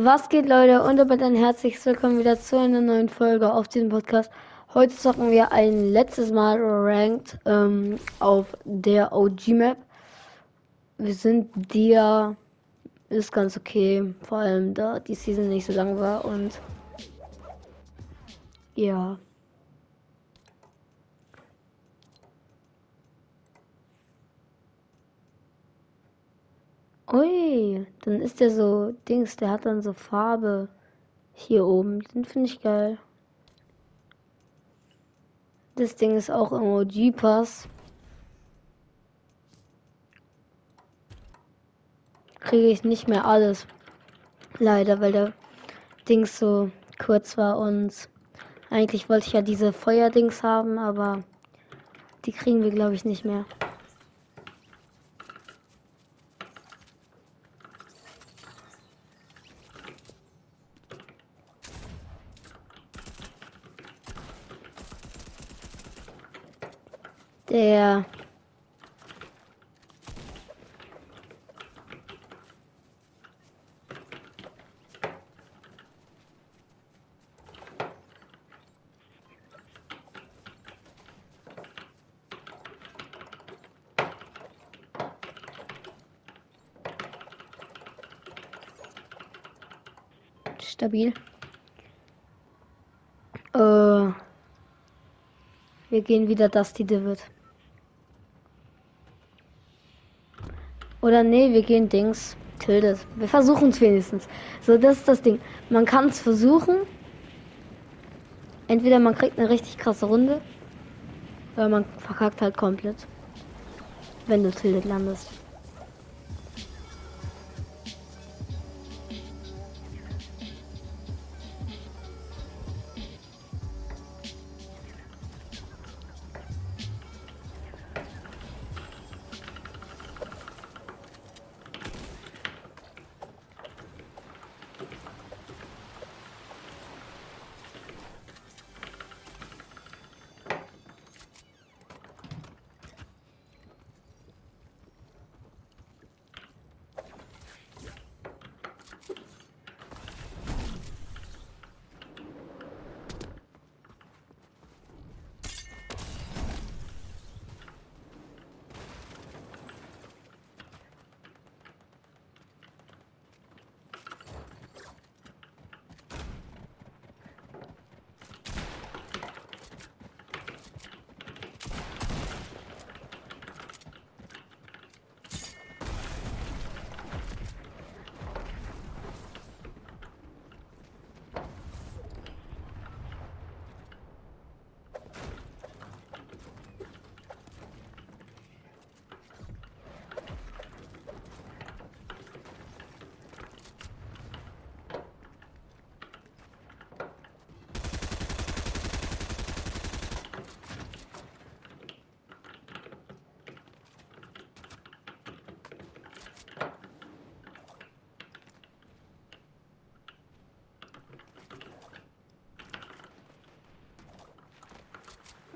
Was geht, Leute? Und damit ein herzliches Willkommen wieder zu einer neuen Folge auf diesem Podcast. Heute zocken wir ein letztes Mal Ranked ähm, auf der OG-Map. Wir sind dir ist ganz okay, vor allem da die Season nicht so lang war und ja. Ui, dann ist der so Dings, der hat dann so Farbe hier oben. Den finde ich geil. Das Ding ist auch im OG-Pass. Kriege ich nicht mehr alles. Leider, weil der Dings so kurz war und eigentlich wollte ich ja diese Feuerdings haben, aber die kriegen wir glaube ich nicht mehr. Der stabil. Äh, wir gehen wieder Dusty Divid. Oder nee, wir gehen Dings. Tildes. Wir versuchen es wenigstens. So, das ist das Ding. Man kann es versuchen. Entweder man kriegt eine richtig krasse Runde. Oder man verkackt halt komplett. Wenn du Tildet landest.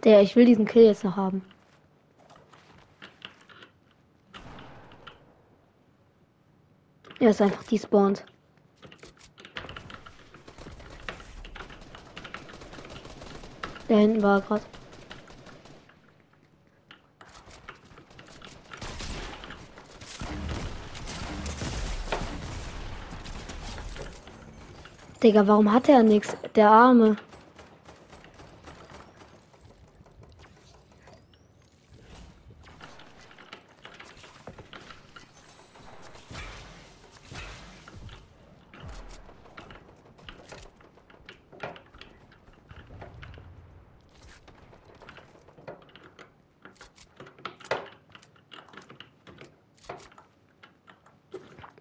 Der, ich will diesen Kill jetzt noch haben. Er ist einfach despawned. Da hinten war er gerade. Digga, warum hat er nichts? Der Arme.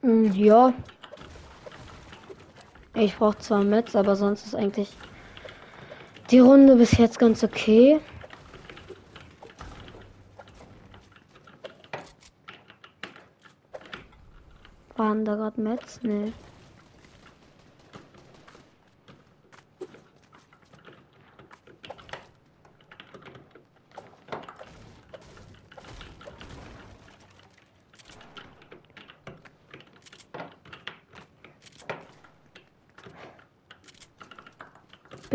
Mm, ja. Ich brauche zwar Metz, aber sonst ist eigentlich die Runde bis jetzt ganz okay. Waren da gerade Metz? Nee.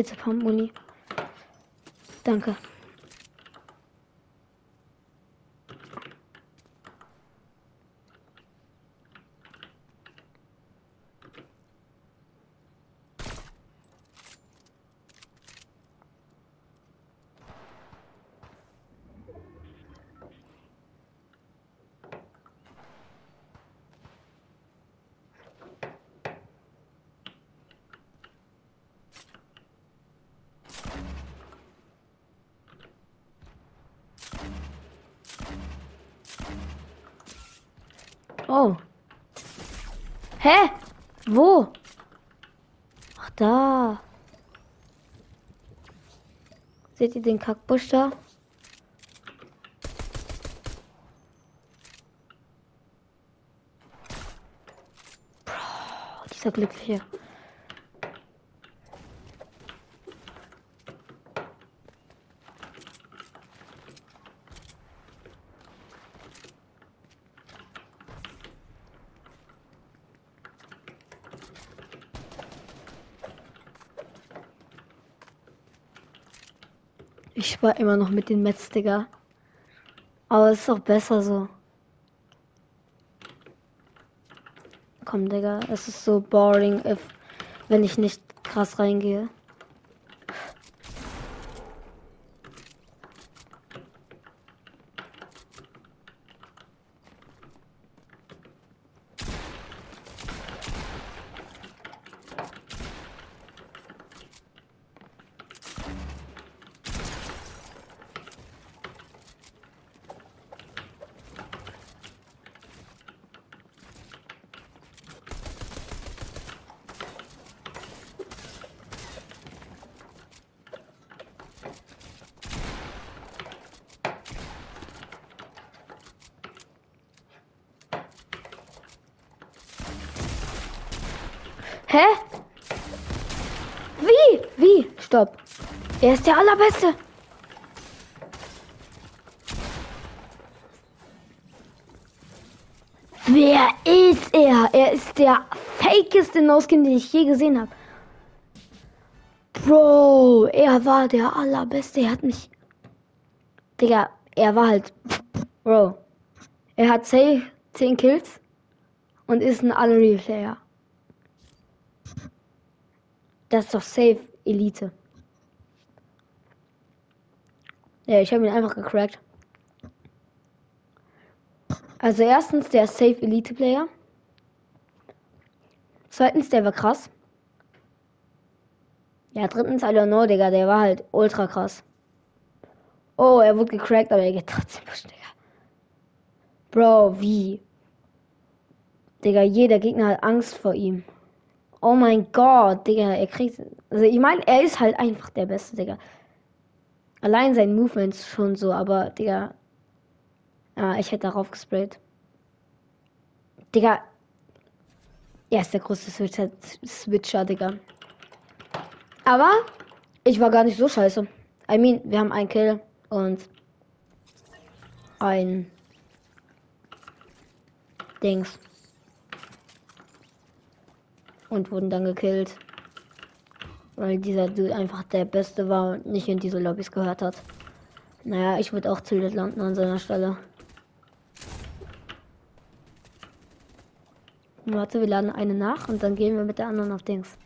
Bitte Pumpmuni. Danke. Oh. Hä? Wo? Ach, da. Seht ihr den Kackbusch da? Bro, dieser Glückliche. Ich war immer noch mit den Mets, Digga. Aber es ist auch besser so. Komm, Digga, es ist so boring, if, wenn ich nicht krass reingehe. Hä? Wie? Wie? Stopp. Er ist der Allerbeste. Wer ist er? Er ist der fakeste No-Skin, den ich je gesehen habe. Bro, er war der Allerbeste. Er hat mich. Digga, er war halt. Bro. Er hat safe 10 Kills und ist ein Unreal Player. Das ist doch safe Elite. Ja, ich habe ihn einfach gecrackt. Also erstens, der ist safe Elite Player. Zweitens, der war krass. Ja, drittens, I don't know, Digga, der war halt ultra krass. Oh, er wurde gecrackt, aber er geht trotzdem push, Digga. Bro, wie? Digga, jeder Gegner hat Angst vor ihm. Oh mein Gott, Digga, er kriegt. Also ich meine, er ist halt einfach der Beste, Digga. Allein sein Movement ist schon so, aber, Digga. Ah, ich hätte darauf gesprayt. Digga. Er ist der größte Switcher, Switcher, Digga. Aber ich war gar nicht so scheiße. I mean, wir haben einen Kill und ein Dings und wurden dann gekillt. Weil dieser Dude einfach der Beste war und nicht in diese Lobbys gehört hat. Naja, ich würde auch tilted landen an seiner Stelle. Warte, wir laden eine nach und dann gehen wir mit der anderen auf Dings.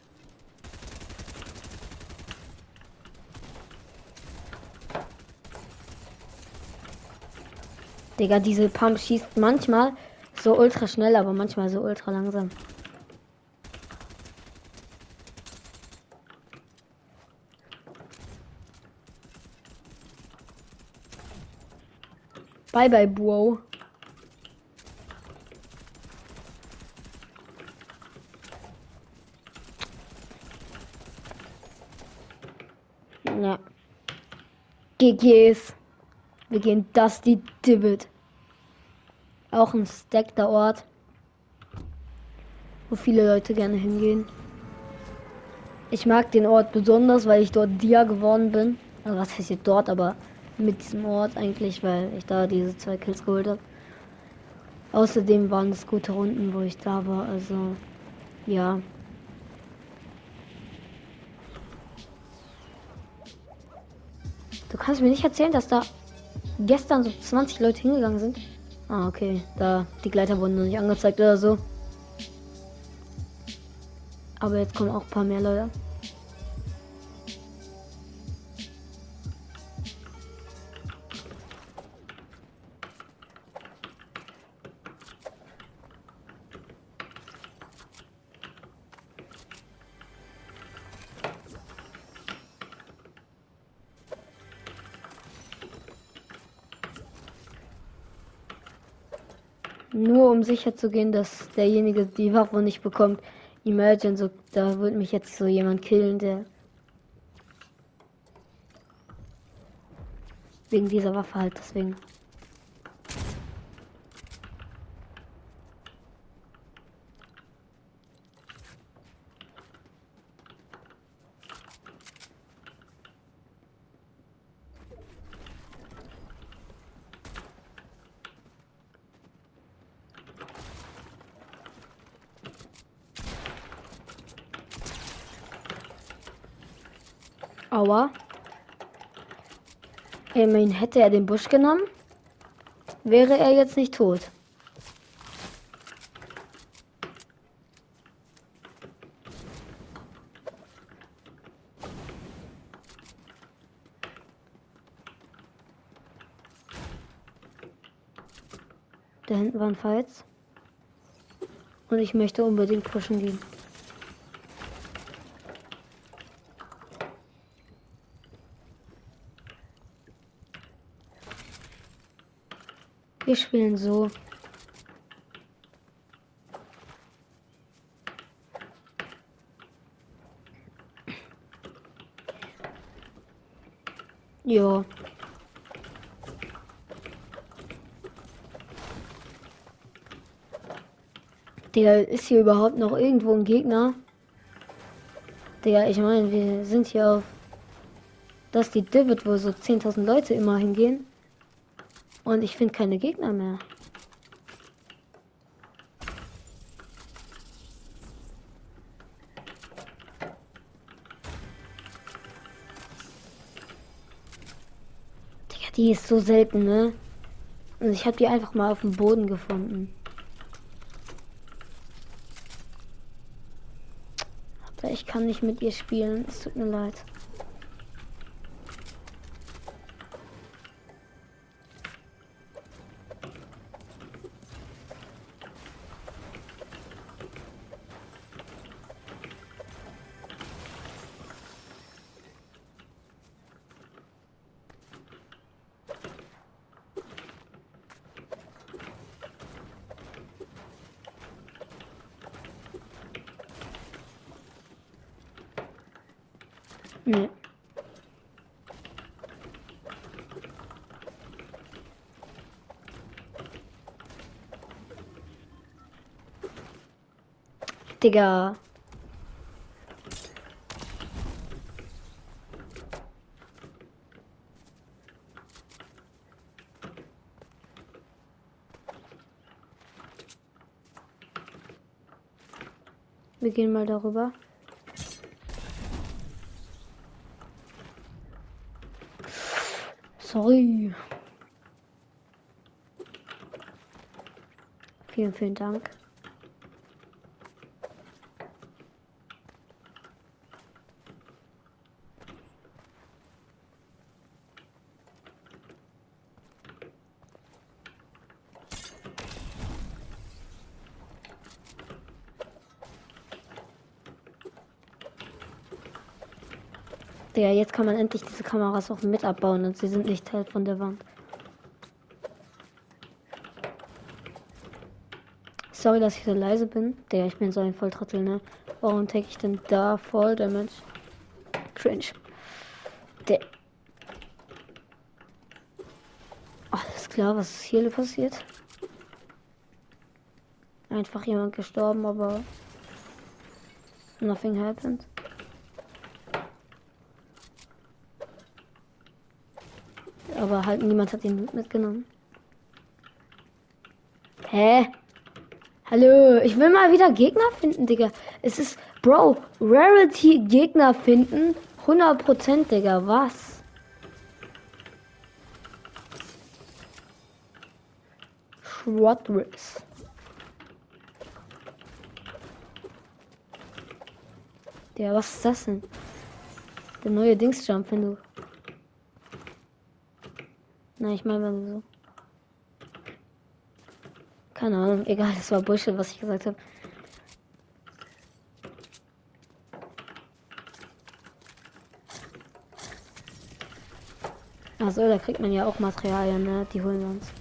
Digga, diese Pump schießt manchmal so ultra schnell, aber manchmal so ultra langsam. Bye bye, Bro. Ja. GG's. Wir gehen Dusty Divot. Auch ein stackter Ort. Wo viele Leute gerne hingehen. Ich mag den Ort besonders, weil ich dort Dia geworden bin. Also was heißt jetzt dort, aber mit diesem Ort eigentlich, weil ich da diese zwei Kills geholt habe. Außerdem waren es gute Runden, wo ich da war, also ja. Du kannst mir nicht erzählen, dass da gestern so 20 Leute hingegangen sind. Ah, okay. Da, die Gleiter wurden noch nicht angezeigt oder so. Aber jetzt kommen auch ein paar mehr Leute. Nur um sicher zu gehen, dass derjenige die Waffe nicht bekommt. Imagine, so, da würde mich jetzt so jemand killen, der wegen dieser Waffe halt deswegen. Aua. Immerhin hätte er den Busch genommen, wäre er jetzt nicht tot. Da hinten waren Fights. Und ich möchte unbedingt pushen gehen. Wir spielen so. Ja. Digga, ist hier überhaupt noch irgendwo ein Gegner? Digga, ich meine, wir sind hier auf dass die Divid, wo so 10.000 Leute immer hingehen. Und ich finde keine Gegner mehr. Digga, die ist so selten, ne? Und ich habe die einfach mal auf dem Boden gefunden. Aber ich kann nicht mit ihr spielen. Es tut mir leid. Nee. Digga. Wir gehen mal darüber. Sorry. Vielen, vielen Dank. Ja, jetzt kann man endlich diese Kameras auch mit abbauen und sie sind nicht Teil von der Wand. Sorry, dass ich so leise bin. Der, ich bin so ein Volltrottel, ne? Warum take ich denn da voll Damage? Cringe. Der. Alles klar, was ist hier passiert? Einfach jemand gestorben, aber nothing happened. gehalten. Niemand hat den Loot mitgenommen. Hä? Hallo, ich will mal wieder Gegner finden, Digga. Es ist, Bro, Rarity Gegner finden. 100%, Digga, was? Schrottris. Ja, was ist das denn? Der neue Dingsjump, wenn du. Nein, ich meine so. Keine Ahnung, egal, das war Bullshit, was ich gesagt habe. Achso, da kriegt man ja auch Materialien, ne? Die holen wir uns.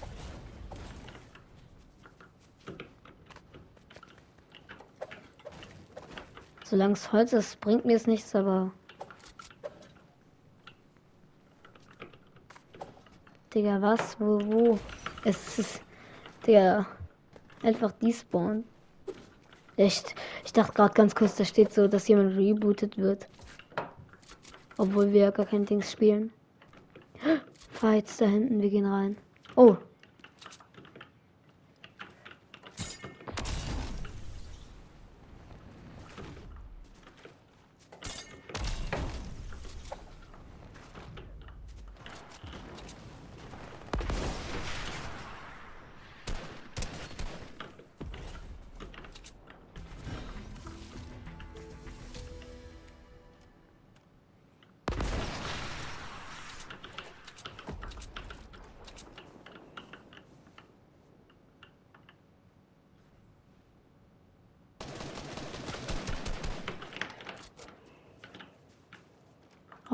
Solange es Holz ist, bringt mir es nichts, aber. Digga, was? Wo, wo? Es ist. Digga. Einfach despawn. Echt. Ich dachte gerade ganz kurz, da steht so, dass jemand rebootet wird. Obwohl wir ja gar kein Dings spielen. Fights da hinten, wir gehen rein. Oh,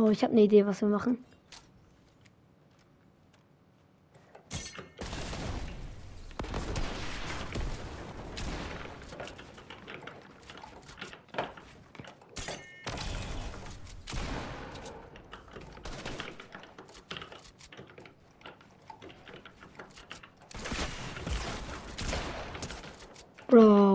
Oh, ich habe eine Idee, was wir machen. Bro.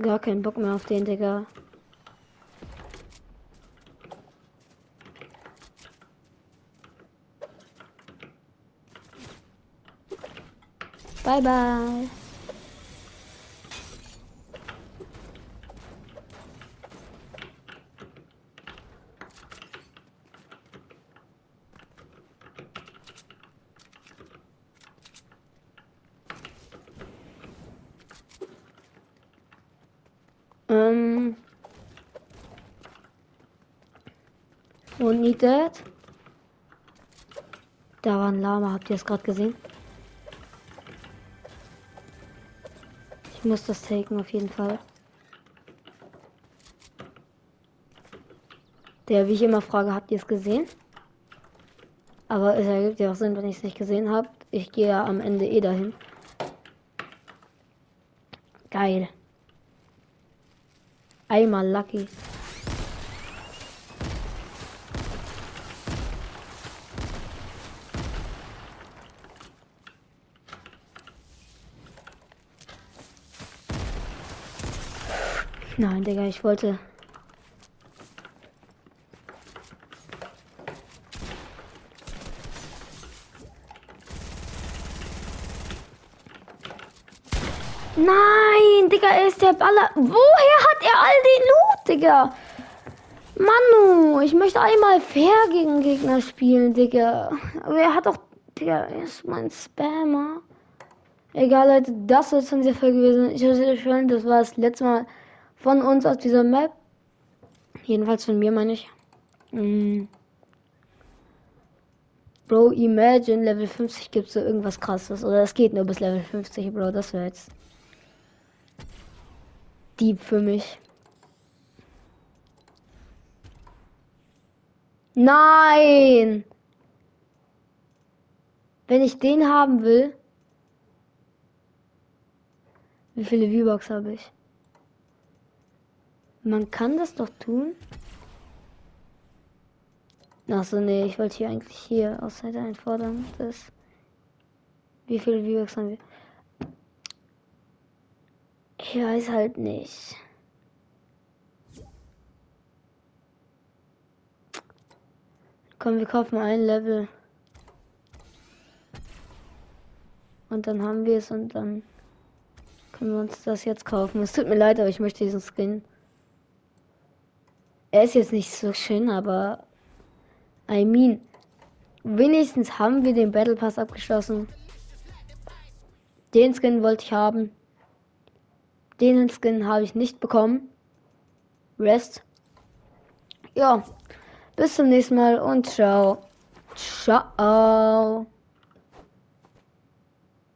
Gar keinen Bock mehr auf den, Digga. Bye bye. Ähm. That. Da war ein Lama, habt ihr es gerade gesehen? Ich muss das taken auf jeden Fall. Der, wie ich immer frage, habt ihr es gesehen? Aber es ergibt ja auch Sinn, wenn ich es nicht gesehen habe. Ich gehe ja am Ende eh dahin. Geil. Einmal lucky. Nein, Digga, ich wollte. Nein, Digga, ist der Baller. Woher hat er all den Loot, Digga? Manu, ich möchte einmal fair gegen Gegner spielen, Digga. Aber er hat doch, Digga, er ist mein Spammer. Egal, Leute, das soll es von dieser Folge gewesen. Ich hoffe, euch gefallen. Das war das letzte Mal von uns aus dieser Map. Jedenfalls von mir, meine ich. Mm. Bro, imagine, Level 50 gibt es so irgendwas krasses. Oder es geht nur bis Level 50, Bro. Das wäre jetzt Dieb für mich. Nein! Wenn ich den haben will. Wie viele V-Bucks habe ich? Man kann das doch tun. Achso, nee, ich wollte hier eigentlich hier Außer einfordern. Das. Wie viele V-Bucks haben wir? Ich weiß halt nicht. Komm, wir kaufen ein Level. Und dann haben wir es und dann können wir uns das jetzt kaufen. Es tut mir leid, aber ich möchte diesen Skin. Er ist jetzt nicht so schön, aber I mean, wenigstens haben wir den Battle Pass abgeschlossen. Den Skin wollte ich haben. Den Skin habe ich nicht bekommen. Rest. Ja. Bis zum nächsten Mal und ciao. Ciao.